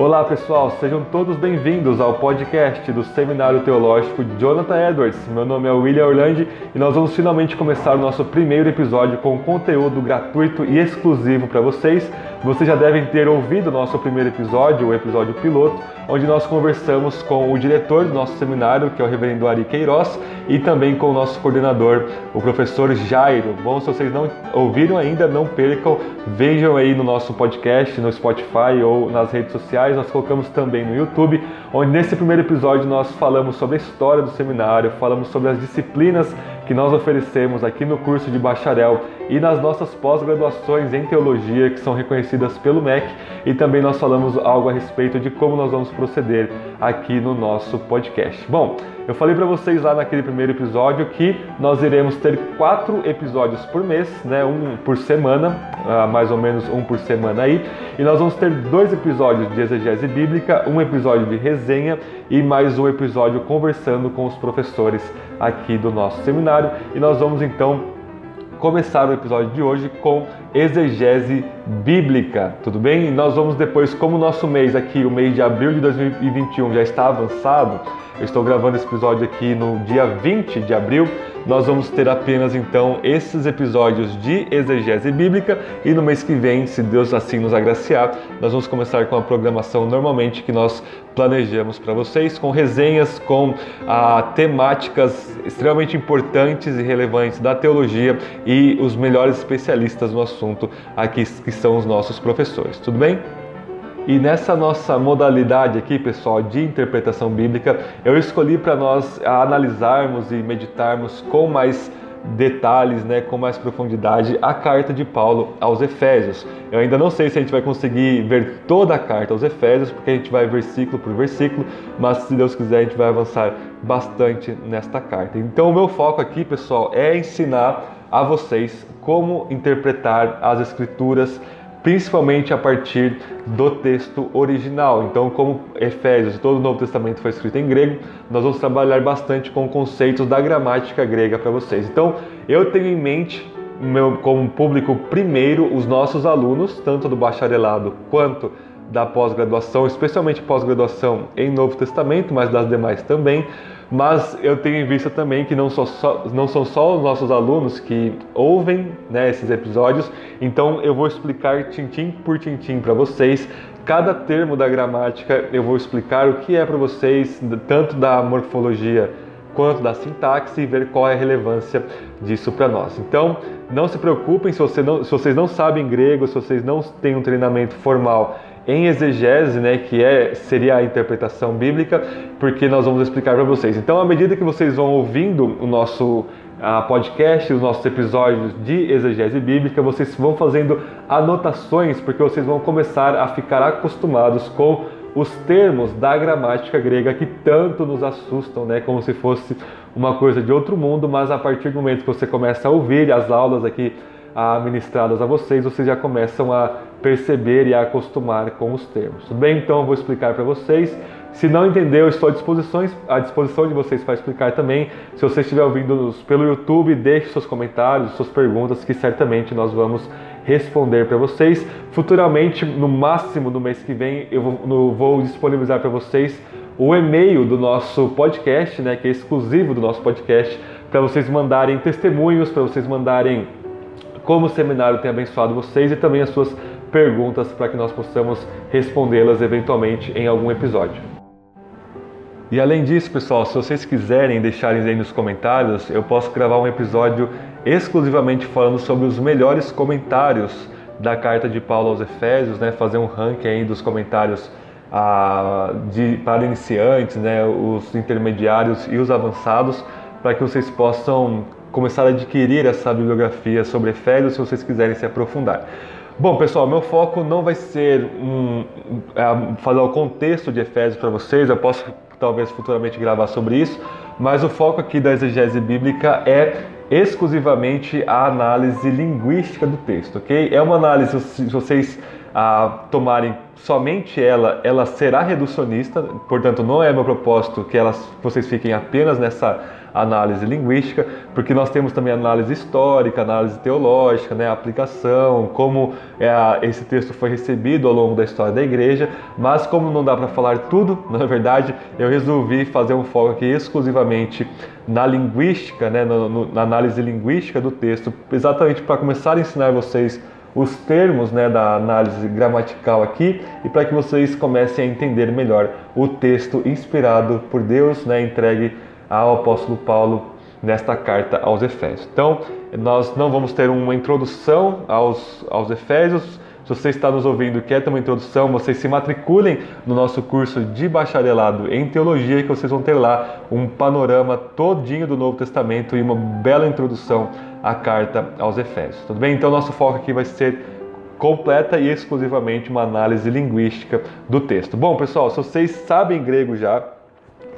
Olá pessoal, sejam todos bem-vindos ao podcast do Seminário Teológico Jonathan Edwards. Meu nome é William Orlandi e nós vamos finalmente começar o nosso primeiro episódio com conteúdo gratuito e exclusivo para vocês. Vocês já devem ter ouvido o nosso primeiro episódio, o episódio piloto, onde nós conversamos com o diretor do nosso seminário, que é o reverendo Ari Queiroz, e também com o nosso coordenador, o professor Jairo. Bom, se vocês não ouviram ainda, não percam, vejam aí no nosso podcast, no Spotify ou nas redes sociais, nós colocamos também no YouTube, onde nesse primeiro episódio nós falamos sobre a história do seminário, falamos sobre as disciplinas que nós oferecemos aqui no curso de bacharel e nas nossas pós-graduações em teologia que são reconhecidas pelo MEC e também nós falamos algo a respeito de como nós vamos proceder aqui no nosso podcast. Bom, eu falei para vocês lá naquele primeiro episódio que nós iremos ter quatro episódios por mês, né, um por semana, uh, mais ou menos um por semana aí, e nós vamos ter dois episódios de exegese bíblica, um episódio de resenha e mais um episódio conversando com os professores aqui do nosso seminário. E nós vamos então começar o episódio de hoje com exegese bíblica, tudo bem? E nós vamos depois, como o nosso mês aqui, o mês de abril de 2021 já está avançado, eu estou gravando esse episódio aqui no dia 20 de abril. Nós vamos ter apenas então esses episódios de exegese bíblica e no mês que vem, se Deus assim nos agraciar, nós vamos começar com a programação normalmente que nós planejamos para vocês, com resenhas, com ah, temáticas extremamente importantes e relevantes da teologia e os melhores especialistas no assunto aqui que são os nossos professores. Tudo bem? E nessa nossa modalidade aqui, pessoal, de interpretação bíblica, eu escolhi para nós analisarmos e meditarmos com mais detalhes, né, com mais profundidade, a carta de Paulo aos Efésios. Eu ainda não sei se a gente vai conseguir ver toda a carta aos Efésios, porque a gente vai versículo por versículo, mas se Deus quiser a gente vai avançar bastante nesta carta. Então o meu foco aqui, pessoal, é ensinar a vocês como interpretar as escrituras principalmente a partir do texto original. Então, como Efésios todo o Novo Testamento foi escrito em grego, nós vamos trabalhar bastante com conceitos da gramática grega para vocês. Então, eu tenho em mente meu, como público primeiro os nossos alunos, tanto do bacharelado quanto da pós-graduação, especialmente pós-graduação em Novo Testamento, mas das demais também mas eu tenho em vista também que não, só, não são só os nossos alunos que ouvem né, esses episódios, então eu vou explicar tintim por tintim para vocês. Cada termo da gramática eu vou explicar o que é para vocês, tanto da morfologia quanto da sintaxe e ver qual é a relevância disso para nós. Então, não se preocupem se, você não, se vocês não sabem grego, se vocês não têm um treinamento formal em exegese, né, que é seria a interpretação bíblica, porque nós vamos explicar para vocês. Então, à medida que vocês vão ouvindo o nosso uh, podcast, os nossos episódios de exegese bíblica, vocês vão fazendo anotações, porque vocês vão começar a ficar acostumados com os termos da gramática grega que tanto nos assustam, né, como se fosse uma coisa de outro mundo, mas a partir do momento que você começa a ouvir as aulas aqui ministradas a vocês, vocês já começam a perceber e acostumar com os termos. Tudo bem? Então eu vou explicar para vocês. Se não entendeu, estou à disposição, à disposição de vocês para explicar também. Se você estiver ouvindo pelo YouTube, deixe seus comentários, suas perguntas, que certamente nós vamos responder para vocês. Futuramente, no máximo no mês que vem, eu vou, vou disponibilizar para vocês o e-mail do nosso podcast, né, que é exclusivo do nosso podcast, para vocês mandarem testemunhos, para vocês mandarem como o seminário tem abençoado vocês e também as suas perguntas para que nós possamos respondê-las eventualmente em algum episódio. E além disso, pessoal, se vocês quiserem deixarem aí nos comentários, eu posso gravar um episódio exclusivamente falando sobre os melhores comentários da carta de Paulo aos Efésios, né? fazer um ranking aí dos comentários ah, de, para iniciantes, né? os intermediários e os avançados, para que vocês possam começar a adquirir essa bibliografia sobre Efésios se vocês quiserem se aprofundar. Bom, pessoal, meu foco não vai ser um, é, falar o contexto de Efésios para vocês, eu posso talvez futuramente gravar sobre isso, mas o foco aqui da exegese bíblica é exclusivamente a análise linguística do texto, ok? É uma análise, se vocês ah, tomarem somente ela, ela será reducionista, portanto não é meu propósito que elas, vocês fiquem apenas nessa análise linguística, porque nós temos também análise histórica, análise teológica, né, aplicação, como é, esse texto foi recebido ao longo da história da igreja, mas como não dá para falar tudo, na verdade, eu resolvi fazer um foco aqui exclusivamente na linguística, né, no, no, na análise linguística do texto, exatamente para começar a ensinar vocês os termos né, da análise gramatical aqui e para que vocês comecem a entender melhor o texto inspirado por Deus, né, entregue ao apóstolo Paulo nesta carta aos Efésios. Então, nós não vamos ter uma introdução aos, aos Efésios, se você está nos ouvindo e quer ter uma introdução, vocês se matriculem no nosso curso de bacharelado em teologia, que vocês vão ter lá um panorama todinho do Novo Testamento e uma bela introdução à carta aos Efésios. Tudo bem? Então, nosso foco aqui vai ser completa e exclusivamente uma análise linguística do texto. Bom, pessoal, se vocês sabem grego já,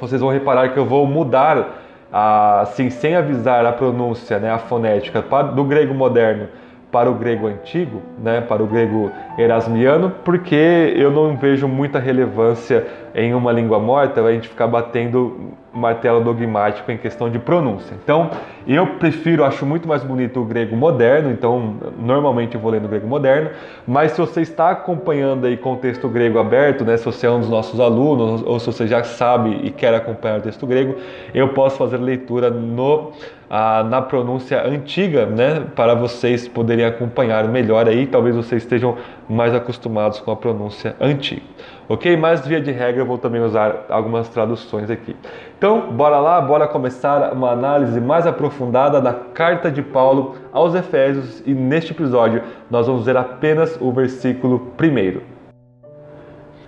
vocês vão reparar que eu vou mudar, assim, sem avisar a pronúncia, né, a fonética do grego moderno para o grego antigo, né, para o grego erasmiano, porque eu não vejo muita relevância em uma língua morta a gente ficar batendo martelo dogmático em questão de pronúncia. Então, eu prefiro, acho muito mais bonito o grego moderno, então normalmente eu vou lendo o grego moderno, mas se você está acompanhando aí com o texto grego aberto, né, se você é um dos nossos alunos ou se você já sabe e quer acompanhar o texto grego, eu posso fazer leitura no ah, na pronúncia antiga, né, para vocês poderem acompanhar melhor aí, talvez vocês estejam mais acostumados com a pronúncia antiga. Ok? Mas via de regra eu vou também usar algumas traduções aqui. Então, bora lá, bora começar uma análise mais aprofundada da carta de Paulo aos Efésios e neste episódio nós vamos ver apenas o versículo primeiro.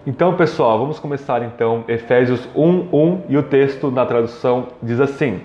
Então, pessoal, vamos começar então Efésios 1:1 e o texto na tradução diz assim: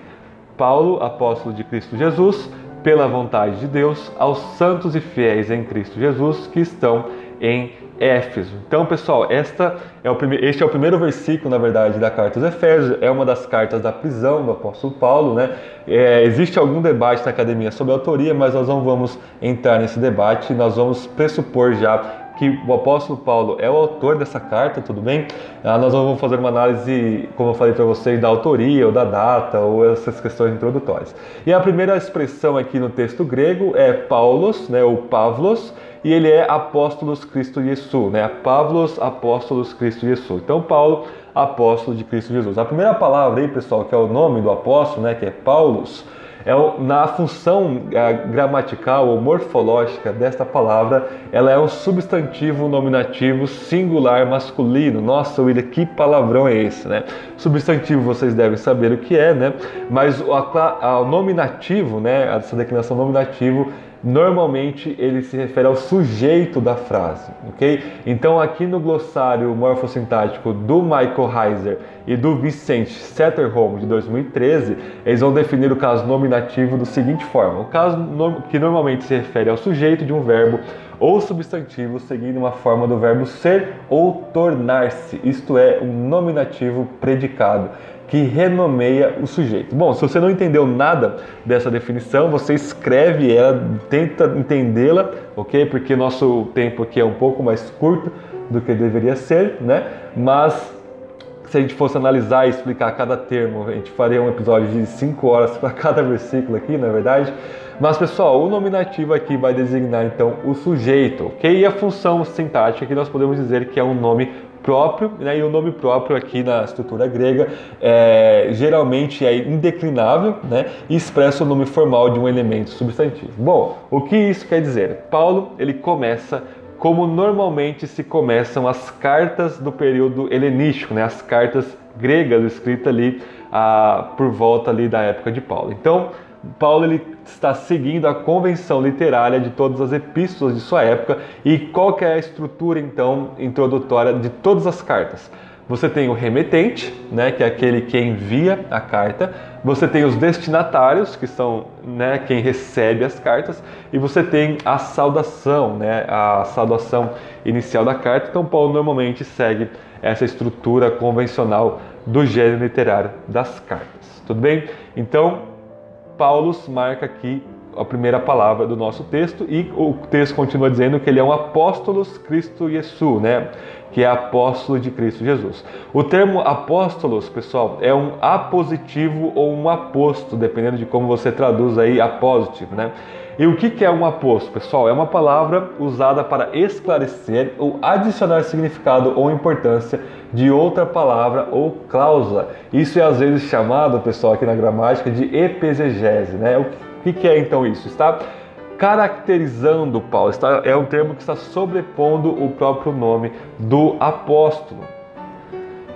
Paulo, apóstolo de Cristo Jesus, pela vontade de Deus, aos santos e fiéis em Cristo Jesus que estão em Éfeso. Então, pessoal, esta é o primeiro, este é o primeiro versículo, na verdade, da carta dos Efésios. É uma das cartas da prisão do apóstolo Paulo. Né? É, existe algum debate na academia sobre a autoria, mas nós não vamos entrar nesse debate. Nós vamos pressupor já que o apóstolo Paulo é o autor dessa carta, tudo bem? Ah, nós vamos fazer uma análise, como eu falei para vocês, da autoria ou da data ou essas questões introdutórias. E a primeira expressão aqui no texto grego é Paulos, né, ou Pavlos, e ele é apóstolos Cristo Jesus, né? Pavlos apóstolos Cristo Jesus. Então Paulo, apóstolo de Cristo Jesus. A primeira palavra aí, pessoal, que é o nome do apóstolo, né, que é Paulos, é na função é, gramatical ou morfológica desta palavra, ela é um substantivo nominativo singular masculino. Nossa, William, que palavrão é esse, né? Substantivo vocês devem saber o que é, né? Mas o, a, o nominativo, né? Essa declinação nominativo normalmente ele se refere ao sujeito da frase, ok? Então aqui no glossário morfossintático do Michael Heiser e do Vicente Setterholm de 2013, eles vão definir o caso nominativo da seguinte forma: o caso que normalmente se refere ao sujeito de um verbo ou substantivo seguindo uma forma do verbo ser ou tornar-se, isto é, um nominativo predicado que renomeia o sujeito. Bom, se você não entendeu nada dessa definição, você escreve ela, tenta entendê-la, ok? Porque nosso tempo aqui é um pouco mais curto do que deveria ser, né? Mas se a gente fosse analisar e explicar cada termo, a gente faria um episódio de 5 horas para cada versículo aqui, na é verdade. Mas pessoal, o nominativo aqui vai designar então o sujeito, ok? E a função sintática que nós podemos dizer que é um nome próprio, né? e o nome próprio aqui na estrutura grega é, geralmente é indeclinável né? e expressa o nome formal de um elemento substantivo. Bom, o que isso quer dizer? Paulo ele começa como normalmente se começam as cartas do período helenístico, né? as cartas gregas escritas ali ah, por volta ali da época de Paulo. Então, Paulo ele está seguindo a convenção literária de todas as epístolas de sua época e qual que é a estrutura então introdutória de todas as cartas. Você tem o remetente, né, que é aquele que envia a carta. Você tem os destinatários, que são né, quem recebe as cartas. E você tem a saudação, né, a saudação inicial da carta. Então, Paulo normalmente segue essa estrutura convencional do gênero literário das cartas. Tudo bem? Então, Paulo marca aqui a primeira palavra do nosso texto e o texto continua dizendo que ele é um apóstolos Cristo Jesus, né? Que é apóstolo de Cristo Jesus. O termo apóstolos, pessoal, é um apositivo ou um aposto, dependendo de como você traduz aí apósito, né? E o que é um aposto, pessoal? É uma palavra usada para esclarecer ou adicionar significado ou importância de outra palavra ou cláusula. Isso é às vezes chamado, pessoal, aqui na gramática, de epesegese, né? O que é então isso? Está caracterizando Paulo, está, é um termo que está sobrepondo o próprio nome do apóstolo.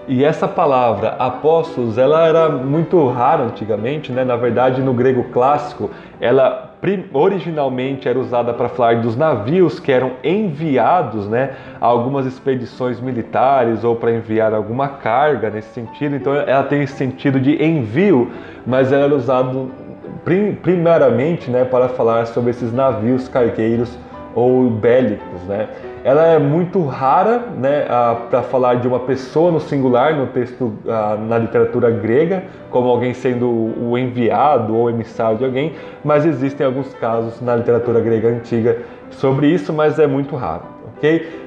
E essa palavra apóstolos, ela era muito rara antigamente, né? Na verdade, no grego clássico, ela originalmente era usada para falar dos navios que eram enviados, né, a algumas expedições militares ou para enviar alguma carga nesse sentido. Então, ela tem esse sentido de envio, mas ela era usado primeiramente, né, para falar sobre esses navios cargueiros ou bélicos, né? Ela é muito rara, né, para falar de uma pessoa no singular no texto na literatura grega, como alguém sendo o enviado ou emissário de alguém, mas existem alguns casos na literatura grega antiga sobre isso, mas é muito raro.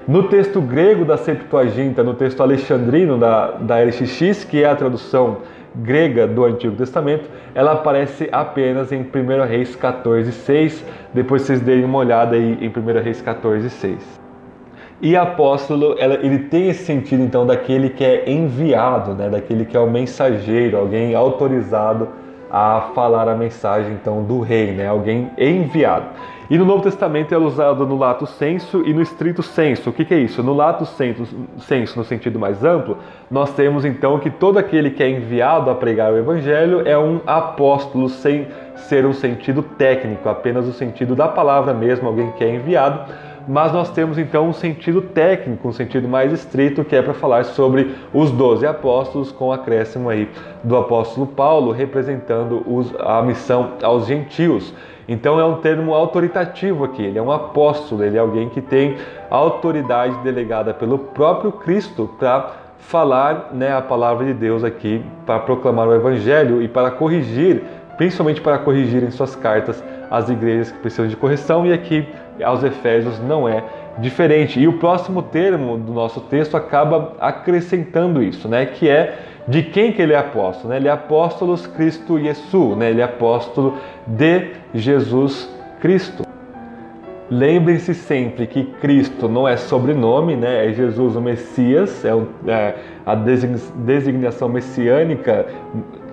No texto grego da Septuaginta, no texto alexandrino da, da LXX, que é a tradução grega do Antigo Testamento, ela aparece apenas em 1 Reis 14, 6. Depois vocês deem uma olhada aí em 1 Reis 14, 6. E apóstolo, ela, ele tem esse sentido então daquele que é enviado, né? daquele que é o mensageiro, alguém autorizado a falar a mensagem então do rei, né? alguém enviado. E no Novo Testamento é usado no lato senso e no estrito senso. O que, que é isso? No lato senso, senso, no sentido mais amplo, nós temos então que todo aquele que é enviado a pregar o Evangelho é um apóstolo sem ser um sentido técnico, apenas o sentido da palavra mesmo, alguém que é enviado mas nós temos então um sentido técnico, um sentido mais estrito, que é para falar sobre os doze apóstolos, com acréscimo aí do apóstolo Paulo, representando os, a missão aos gentios. Então é um termo autoritativo aqui, ele é um apóstolo, ele é alguém que tem autoridade delegada pelo próprio Cristo para falar né, a palavra de Deus aqui, para proclamar o Evangelho e para corrigir, principalmente para corrigir em suas cartas as igrejas que precisam de correção, e aqui aos Efésios não é diferente. E o próximo termo do nosso texto acaba acrescentando isso, né, que é de quem que ele é apóstolo? Né? Ele é apóstolos Cristo Jesus, né? ele é apóstolo de Jesus Cristo. Lembrem-se sempre que Cristo não é sobrenome, né? é Jesus o Messias, é, é a designação messiânica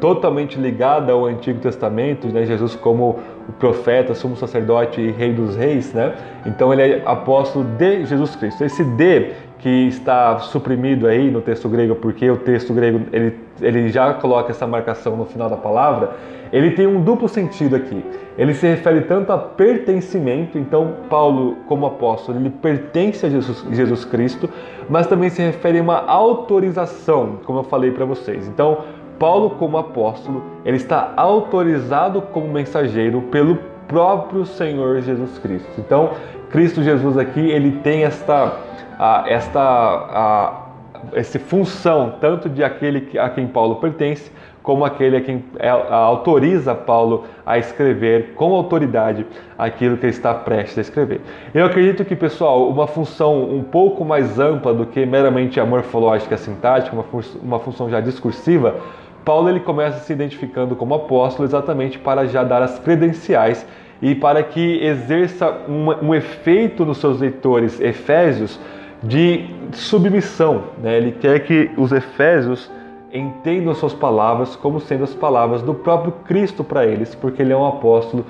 totalmente ligada ao Antigo Testamento, né? Jesus como o profeta, sumo sacerdote e rei dos reis, né? Então ele é apóstolo de Jesus Cristo. Esse de que está suprimido aí no texto grego, porque o texto grego ele, ele já coloca essa marcação no final da palavra, ele tem um duplo sentido aqui. Ele se refere tanto a pertencimento, então Paulo, como apóstolo, ele pertence a Jesus, Jesus Cristo, mas também se refere a uma autorização, como eu falei para vocês. Então, Paulo, como apóstolo, ele está autorizado como mensageiro pelo próprio Senhor Jesus Cristo. Então, Cristo Jesus aqui, ele tem esta a, esta a, função tanto de aquele a quem Paulo pertence, como aquele a quem é, autoriza Paulo a escrever com autoridade aquilo que ele está prestes a escrever. Eu acredito que, pessoal, uma função um pouco mais ampla do que meramente a morfológica a sintática, uma, uma função já discursiva, Paulo ele começa se identificando como apóstolo exatamente para já dar as credenciais e para que exerça um, um efeito nos seus leitores efésios de submissão. Né? Ele quer que os efésios entendam suas palavras como sendo as palavras do próprio Cristo para eles, porque ele é um apóstolo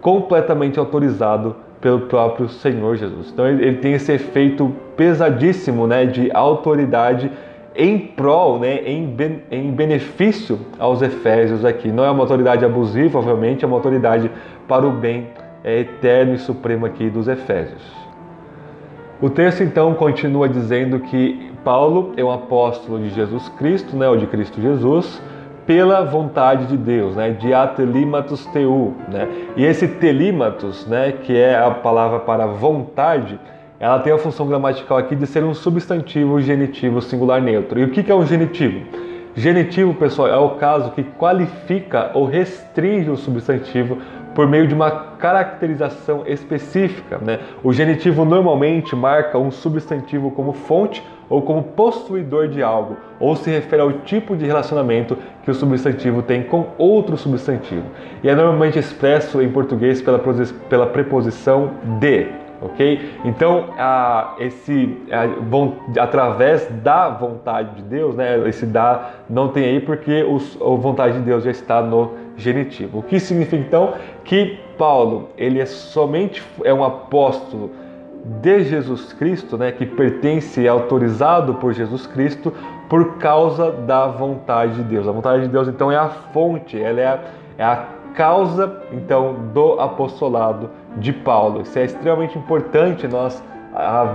completamente autorizado pelo próprio Senhor Jesus. Então ele, tem esse efeito pesadíssimo né, de autoridade em prol, né, em, ben, em benefício aos Efésios aqui. Não é uma autoridade abusiva, obviamente, é uma autoridade para o bem é, eterno e supremo aqui dos Efésios. O texto então continua dizendo que Paulo é um apóstolo de Jesus Cristo, né, ou de Cristo Jesus, pela vontade de Deus, né, de atelimatus teu, né? E esse telímatos, né, que é a palavra para vontade, ela tem a função gramatical aqui de ser um substantivo genitivo singular neutro. E o que é um genitivo? Genitivo, pessoal, é o caso que qualifica ou restringe o substantivo por meio de uma caracterização específica. Né? O genitivo normalmente marca um substantivo como fonte ou como possuidor de algo, ou se refere ao tipo de relacionamento que o substantivo tem com outro substantivo. E é normalmente expresso em português pela, pela preposição de ok? Então, a, esse, a, através da vontade de Deus, né? Esse da não tem aí porque os, a vontade de Deus já está no genitivo. O que significa então que Paulo ele é somente é um apóstolo de Jesus Cristo, né? Que pertence e é autorizado por Jesus Cristo por causa da vontade de Deus. A vontade de Deus então é a fonte, ela é a, é a causa então do apostolado de Paulo. Isso é extremamente importante nós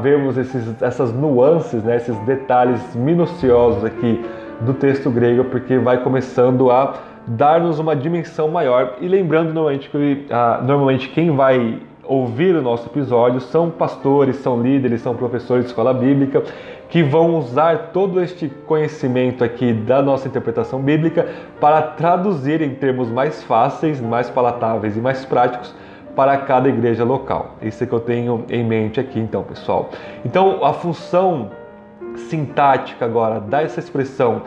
vermos esses, essas nuances, né, esses detalhes minuciosos aqui do texto grego, porque vai começando a dar-nos uma dimensão maior. E lembrando normalmente que ah, normalmente quem vai ouvir o nosso episódio são pastores, são líderes, são professores de escola bíblica que vão usar todo este conhecimento aqui da nossa interpretação bíblica para traduzir em termos mais fáceis, mais palatáveis e mais práticos para cada igreja local. Isso é que eu tenho em mente aqui, então, pessoal. Então, a função sintática agora dessa expressão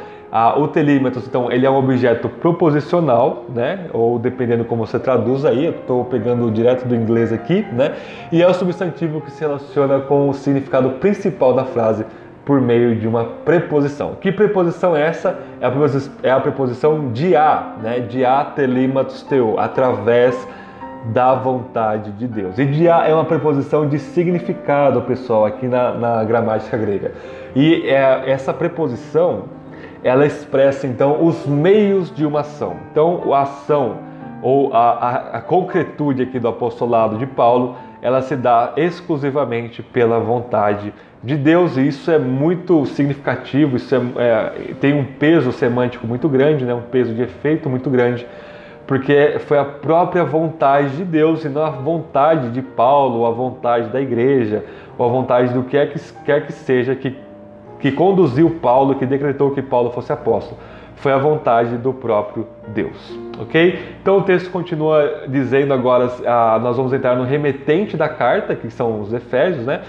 o telímetros, então, ele é um objeto proposicional, né? Ou dependendo como você traduz aí, eu estou pegando direto do inglês aqui, né? E é o substantivo que se relaciona com o significado principal da frase por meio de uma preposição. Que preposição é essa? É a preposição, é a preposição de a, né? De a telímatos teu, através da vontade de Deus. E dia é uma preposição de significado, pessoal, aqui na, na gramática grega. E é, essa preposição, ela expressa então os meios de uma ação. Então, a ação ou a, a, a concretude aqui do apostolado de Paulo, ela se dá exclusivamente pela vontade de Deus, e isso é muito significativo, isso é, é, tem um peso semântico muito grande, né? um peso de efeito muito grande porque foi a própria vontade de Deus e não a vontade de Paulo, ou a vontade da igreja, ou a vontade do que é que quer que seja que, que conduziu Paulo, que decretou que Paulo fosse apóstolo. Foi a vontade do próprio Deus, ok? Então o texto continua dizendo agora, ah, nós vamos entrar no remetente da carta, que são os Efésios, né?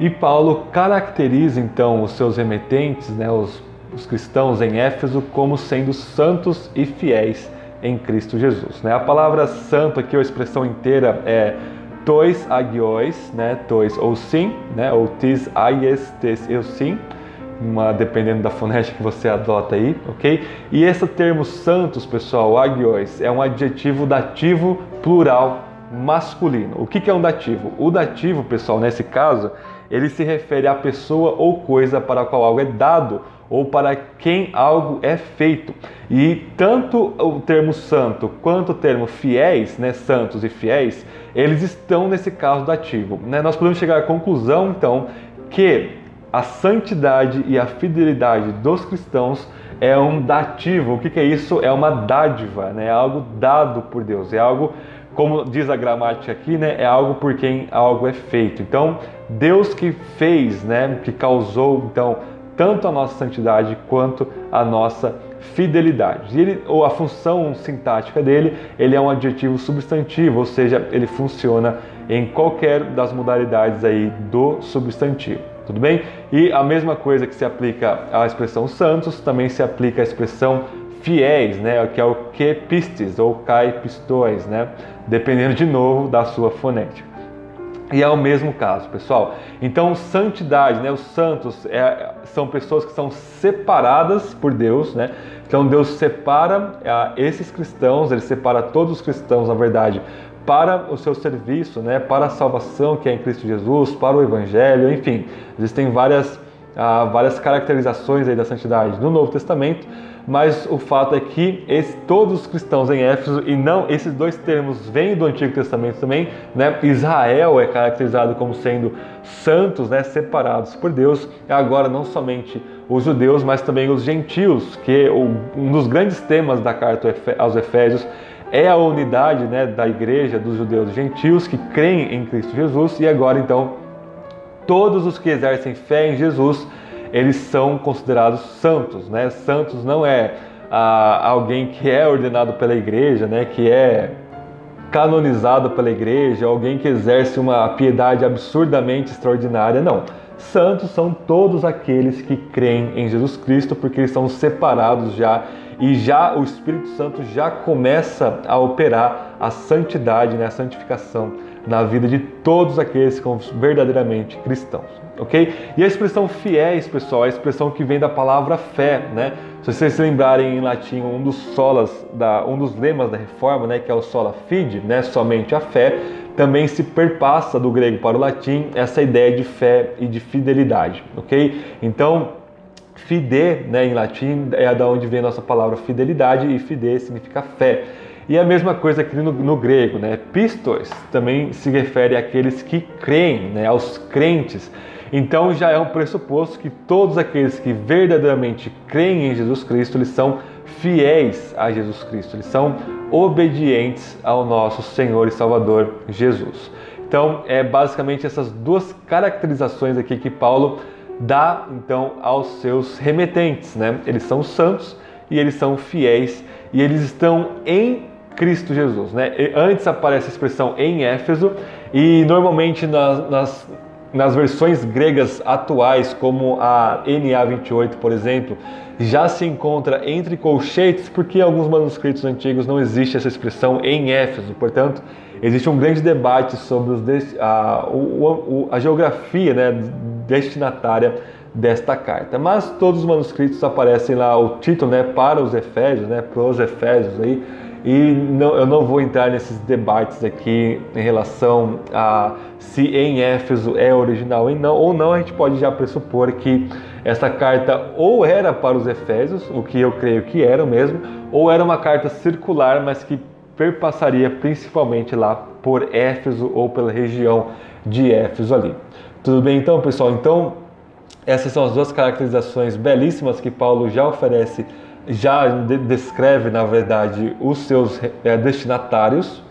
E Paulo caracteriza então os seus remetentes, né, os os cristãos em Éfeso como sendo santos e fiéis em Cristo Jesus. Né? A palavra santo aqui, a expressão inteira é tois agios, né? tois ou sim, né? ou tis aies, tis eu sim, uma, dependendo da fonética que você adota aí, ok? E esse termo santos, pessoal, agios, é um adjetivo dativo plural masculino. O que é um dativo? O dativo, pessoal, nesse caso, ele se refere à pessoa ou coisa para a qual algo é dado ou para quem algo é feito. E tanto o termo santo quanto o termo fiéis, né, santos e fiéis, eles estão nesse caso dativo. Né? Nós podemos chegar à conclusão, então, que a santidade e a fidelidade dos cristãos é um dativo. O que, que é isso? É uma dádiva, né? é algo dado por Deus, é algo como diz a gramática aqui, né, é algo por quem algo é feito. Então, Deus que fez, né, que causou então tanto a nossa santidade quanto a nossa fidelidade. E ele, ou a função sintática dele, ele é um adjetivo substantivo, ou seja, ele funciona em qualquer das modalidades aí do substantivo. Tudo bem? E a mesma coisa que se aplica à expressão santos, também se aplica à expressão fiéis, né, que é o que pistes ou cai pistões, né, dependendo de novo da sua fonética. E é o mesmo caso, pessoal. Então, santidade, né? Os santos é, são pessoas que são separadas por Deus, né? Então, Deus separa é, esses cristãos, Ele separa todos os cristãos, na verdade, para o seu serviço, né? Para a salvação que é em Cristo Jesus, para o Evangelho, enfim. Existem várias, ah, várias caracterizações aí da santidade no Novo Testamento mas o fato é que esse, todos os cristãos em Éfeso, e não esses dois termos vêm do Antigo Testamento também, né? Israel é caracterizado como sendo santos, né? separados por Deus, e agora não somente os judeus, mas também os gentios, que um dos grandes temas da carta aos Efésios é a unidade né, da igreja dos judeus e gentios que creem em Cristo Jesus, e agora então todos os que exercem fé em Jesus eles são considerados santos, né? Santos não é a alguém que é ordenado pela igreja, né, que é canonizado pela igreja, alguém que exerce uma piedade absurdamente extraordinária. Não. Santos são todos aqueles que creem em Jesus Cristo, porque eles são separados já e já o Espírito Santo já começa a operar a santidade, né, a santificação na vida de todos aqueles que são verdadeiramente cristãos, ok? E a expressão fiéis, pessoal, é a expressão que vem da palavra fé, né? Se vocês se lembrarem em latim, um dos solas, da, um dos lemas da reforma, né, que é o sola fide, né, somente a fé, também se perpassa do grego para o latim essa ideia de fé e de fidelidade, ok? Então, fide, né, em latim, é da onde vem a nossa palavra fidelidade e fide significa fé. E a mesma coisa aqui no, no, grego, né? Pistos também se refere àqueles que creem, né? aos crentes. Então já é um pressuposto que todos aqueles que verdadeiramente creem em Jesus Cristo, eles são fiéis a Jesus Cristo, eles são obedientes ao nosso Senhor e Salvador Jesus. Então, é basicamente essas duas caracterizações aqui que Paulo dá então aos seus remetentes, né? Eles são santos e eles são fiéis e eles estão em Cristo Jesus, né? Antes aparece a expressão em Éfeso e normalmente nas, nas nas versões gregas atuais, como a NA28, por exemplo, já se encontra entre colchetes, porque em alguns manuscritos antigos não existe essa expressão em Éfeso. Portanto, existe um grande debate sobre a, a geografia né, destinatária desta carta. Mas todos os manuscritos aparecem lá o título né, para os Efésios, né, para os Efésios aí, e não, eu não vou entrar nesses debates aqui em relação a se em Éfeso é original ou não, ou não, a gente pode já pressupor que essa carta ou era para os Efésios, o que eu creio que era mesmo, ou era uma carta circular, mas que perpassaria principalmente lá por Éfeso ou pela região de Éfeso ali. Tudo bem então, pessoal? Então, essas são as duas caracterizações belíssimas que Paulo já oferece já descreve, na verdade, os seus é, destinatários.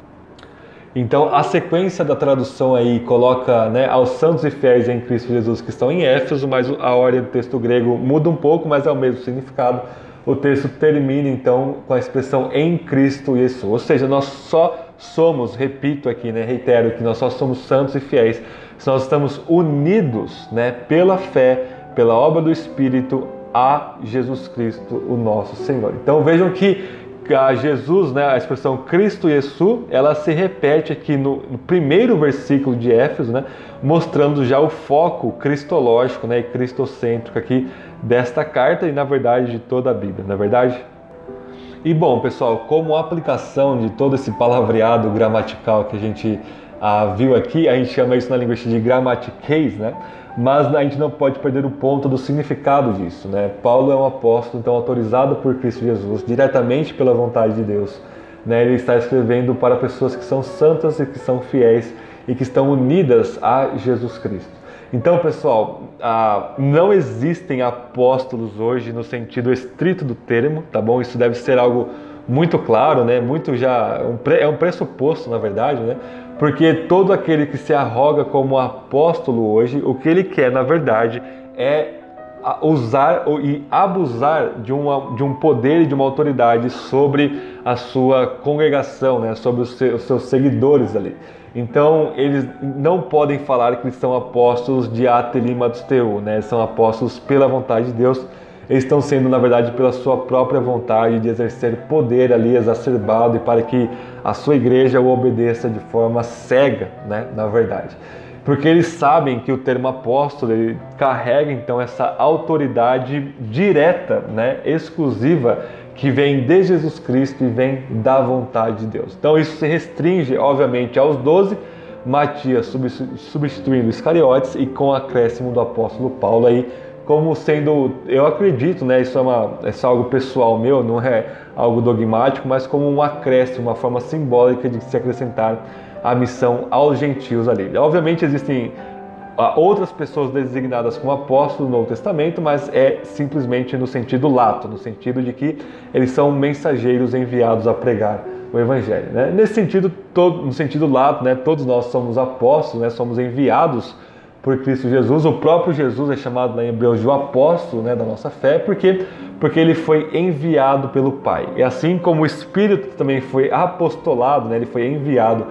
Então, a sequência da tradução aí coloca né, aos santos e fiéis em Cristo Jesus que estão em Éfeso, mas a ordem do texto grego muda um pouco, mas é o mesmo significado. O texto termina então com a expressão em Cristo Jesus, ou seja, nós só somos, repito aqui, né, reitero que nós só somos santos e fiéis se nós estamos unidos né, pela fé, pela obra do Espírito a Jesus Cristo, o nosso Senhor. Então vejam que a Jesus, né, a expressão Cristo Jesus, ela se repete aqui no, no, primeiro versículo de Éfeso, né, mostrando já o foco cristológico né, e cristocêntrico aqui desta carta e, na verdade, de toda a Bíblia, não é verdade? E bom, pessoal, como aplicação de todo esse palavreado gramatical que a gente ah, viu aqui, a gente chama isso na linguística de grammatiquez, né? mas a gente não pode perder o ponto do significado disso. Né? Paulo é um apóstolo, então autorizado por Cristo Jesus, diretamente pela vontade de Deus. Né? Ele está escrevendo para pessoas que são santas e que são fiéis e que estão unidas a Jesus Cristo. Então, pessoal, ah, não existem apóstolos hoje no sentido estrito do termo, tá bom? Isso deve ser algo muito claro, né? Muito já é um pressuposto, na verdade, né? Porque todo aquele que se arroga como apóstolo hoje, o que ele quer, na verdade, é usar e abusar de, uma, de um poder e de uma autoridade sobre a sua congregação, né? sobre os seus, os seus seguidores ali. Então, eles não podem falar que são apóstolos de atelimatos teu, né? são apóstolos pela vontade de Deus, eles estão sendo, na verdade, pela sua própria vontade de exercer poder ali exacerbado e para que a sua igreja o obedeça de forma cega, né, na verdade. Porque eles sabem que o termo apóstolo ele carrega então essa autoridade direta, né, exclusiva que vem de Jesus Cristo e vem da vontade de Deus. Então isso se restringe, obviamente, aos doze, Matias substituindo Iscariotes e com acréscimo do apóstolo Paulo aí como sendo, eu acredito, né, isso é, uma, isso é algo pessoal meu, não é algo dogmático, mas como um acréscimo, uma forma simbólica de se acrescentar a missão aos gentios ali. Obviamente existem ah, outras pessoas designadas como apóstolos no Novo Testamento, mas é simplesmente no sentido lato, no sentido de que eles são mensageiros enviados a pregar o Evangelho. Né? Nesse sentido, todo, no sentido lato, né, todos nós somos apóstolos, né, somos enviados por Cristo Jesus. O próprio Jesus é chamado lá em Hebreus de o apóstolo né, da nossa fé, porque porque ele foi enviado pelo Pai. E assim como o Espírito também foi apostolado, né, ele foi enviado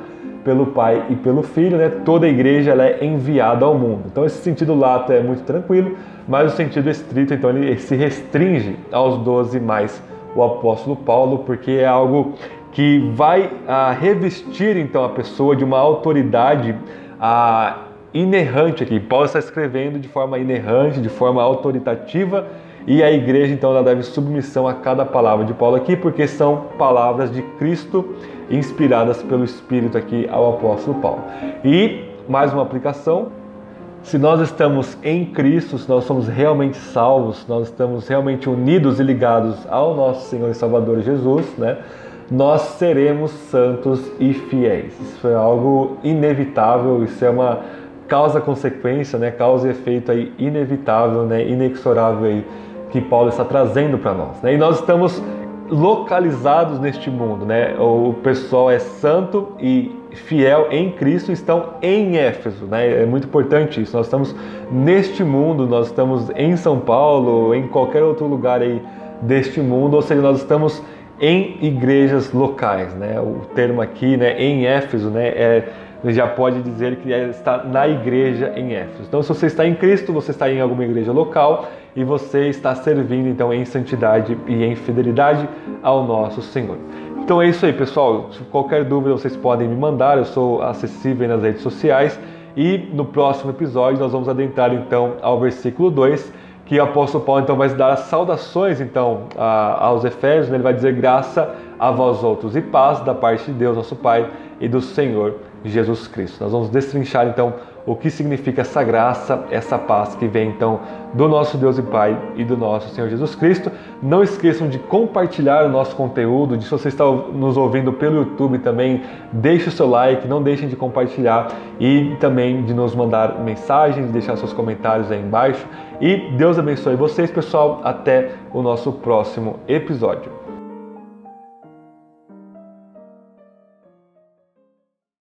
pelo Pai e pelo Filho, né, toda a igreja é enviada ao mundo. Então esse sentido lato é muito tranquilo, mas o sentido estrito, então ele se restringe aos doze mais o apóstolo Paulo, porque é algo que vai a, ah, revestir então a pessoa de uma autoridade a, ah, inerrante aqui. Paulo está escrevendo de forma inerrante, de forma autoritativa, e a igreja então ela deve submissão a cada palavra de Paulo aqui, porque são palavras de Cristo inspiradas pelo Espírito aqui ao apóstolo Paulo. E mais uma aplicação, se nós estamos em Cristo, se nós somos realmente salvos, nós estamos realmente unidos e ligados ao nosso Senhor e Salvador Jesus, né? Nós seremos santos e fiéis. Isso é algo inevitável, isso é uma causa-consequência, né? Causa e efeito aí inevitável, né? Inexorável aí que Paulo está trazendo para nós. Né? E nós estamos localizados neste mundo, né? O pessoal é santo e fiel em Cristo estão em Éfeso, né? É muito importante isso. Nós estamos neste mundo, nós estamos em São Paulo, em qualquer outro lugar aí deste mundo, ou seja, nós estamos em igrejas locais, né? O termo aqui, né, em Éfeso, né, é já pode dizer que está na igreja em Éfeso. Então, se você está em Cristo, você está em alguma igreja local e você está servindo então em santidade e em fidelidade ao nosso Senhor. Então é isso aí, pessoal. Se qualquer dúvida vocês podem me mandar, eu sou acessível nas redes sociais. E no próximo episódio nós vamos adentrar então ao versículo 2, que o apóstolo Paulo então vai dar saudações então aos Efésios, né? ele vai dizer graça a vós outros e paz da parte de Deus, nosso Pai, e do Senhor Jesus Cristo. Nós vamos destrinchar então o que significa essa graça, essa paz que vem então do nosso Deus e Pai e do nosso Senhor Jesus Cristo. Não esqueçam de compartilhar o nosso conteúdo, de se você está nos ouvindo pelo YouTube também, deixe o seu like, não deixem de compartilhar e também de nos mandar mensagens, deixar seus comentários aí embaixo. E Deus abençoe vocês, pessoal. Até o nosso próximo episódio.